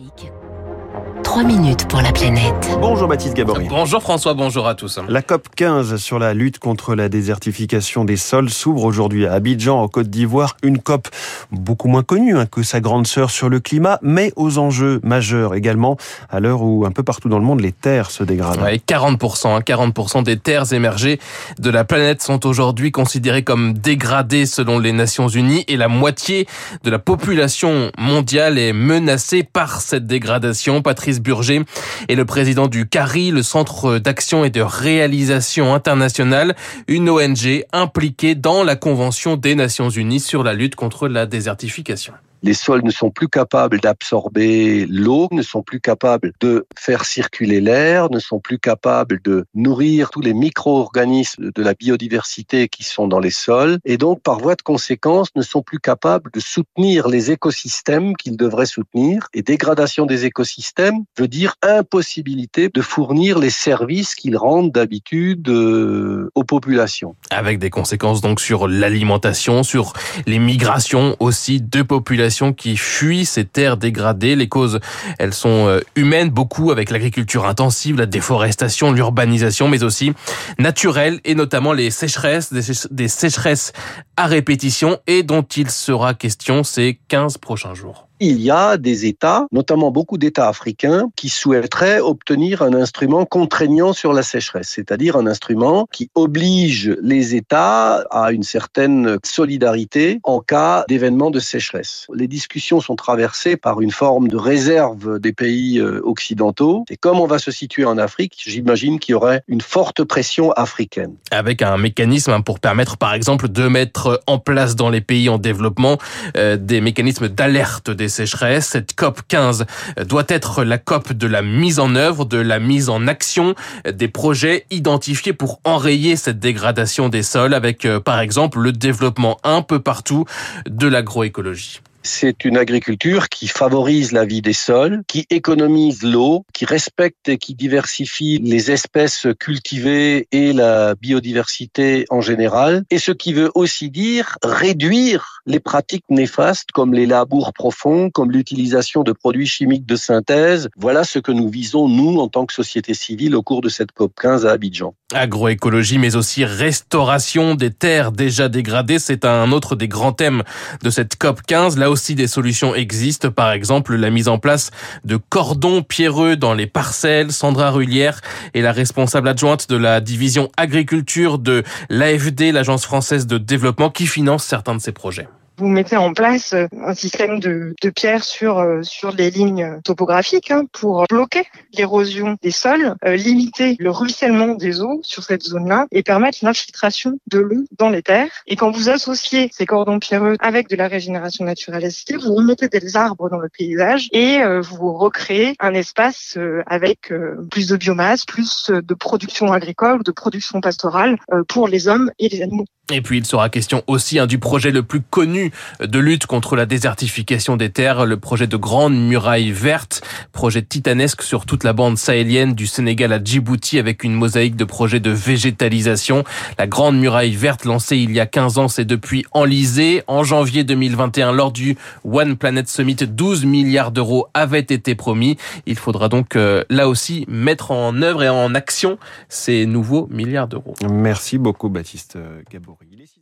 antique. 3 minutes pour la planète. Bonjour Baptiste Gabory. Bonjour François, bonjour à tous. La COP 15 sur la lutte contre la désertification des sols s'ouvre aujourd'hui à Abidjan, en Côte d'Ivoire. Une COP beaucoup moins connue hein, que sa grande sœur sur le climat, mais aux enjeux majeurs également, à l'heure où un peu partout dans le monde les terres se dégradent. Ouais, 40%, 40% hein, des terres émergées de la planète sont aujourd'hui considérées comme dégradées selon les Nations Unies et la moitié de la population mondiale est menacée par cette dégradation. Patrice Burger est le président du CARI, le Centre d'action et de réalisation internationale, une ONG impliquée dans la Convention des Nations Unies sur la lutte contre la désertification les sols ne sont plus capables d'absorber l'eau, ne sont plus capables de faire circuler l'air, ne sont plus capables de nourrir tous les micro-organismes de la biodiversité qui sont dans les sols, et donc par voie de conséquence ne sont plus capables de soutenir les écosystèmes qu'ils devraient soutenir. Et dégradation des écosystèmes veut dire impossibilité de fournir les services qu'ils rendent d'habitude euh, aux populations. Avec des conséquences donc sur l'alimentation, sur les migrations aussi de populations qui fuient ces terres dégradées. Les causes, elles sont euh, humaines, beaucoup avec l'agriculture intensive, la déforestation, l'urbanisation, mais aussi naturelles et notamment les sécheresses, des sécheresses à répétition et dont il sera question ces 15 prochains jours il y a des États, notamment beaucoup d'États africains, qui souhaiteraient obtenir un instrument contraignant sur la sécheresse, c'est-à-dire un instrument qui oblige les États à une certaine solidarité en cas d'événement de sécheresse. Les discussions sont traversées par une forme de réserve des pays euh, occidentaux. Et comme on va se situer en Afrique, j'imagine qu'il y aurait une forte pression africaine. Avec un mécanisme pour permettre, par exemple, de mettre en place dans les pays en développement euh, des mécanismes d'alerte des sécheresses. Cette COP 15 doit être la COP de la mise en œuvre, de la mise en action des projets identifiés pour enrayer cette dégradation des sols avec, euh, par exemple, le développement un peu partout de l'agroécologie. C'est une agriculture qui favorise la vie des sols, qui économise l'eau, qui respecte et qui diversifie les espèces cultivées et la biodiversité en général, et ce qui veut aussi dire réduire les pratiques néfastes comme les labours profonds, comme l'utilisation de produits chimiques de synthèse. Voilà ce que nous visons, nous, en tant que société civile, au cours de cette COP 15 à Abidjan. Agroécologie, mais aussi restauration des terres déjà dégradées, c'est un autre des grands thèmes de cette COP 15. Là aussi, des solutions existent, par exemple la mise en place de cordons pierreux dans les parcelles. Sandra Rullière est la responsable adjointe de la division agriculture de l'AFD, l'Agence française de développement, qui finance certains de ces projets vous mettez en place euh, un système de, de pierre sur euh, sur les lignes topographiques hein, pour bloquer l'érosion des sols, euh, limiter le ruissellement des eaux sur cette zone-là et permettre l'infiltration de l'eau dans les terres. Et quand vous associez ces cordons pierreux avec de la régénération naturelle assistée, vous remettez des arbres dans le paysage et vous recréez un espace avec plus de biomasse, plus de production agricole, de production pastorale pour les hommes et les animaux. Et puis il sera question aussi hein, du projet le plus connu de lutte contre la désertification des terres, le projet de Grande Muraille Verte, projet titanesque sur toute la bande sahélienne du Sénégal à Djibouti avec une mosaïque de projets de végétalisation. La Grande Muraille Verte lancée il y a 15 ans, c'est depuis enlisé. En janvier 2021, lors du One Planet Summit, 12 milliards d'euros avaient été promis. Il faudra donc euh, là aussi mettre en œuvre et en action ces nouveaux milliards d'euros. Merci beaucoup Baptiste. Il est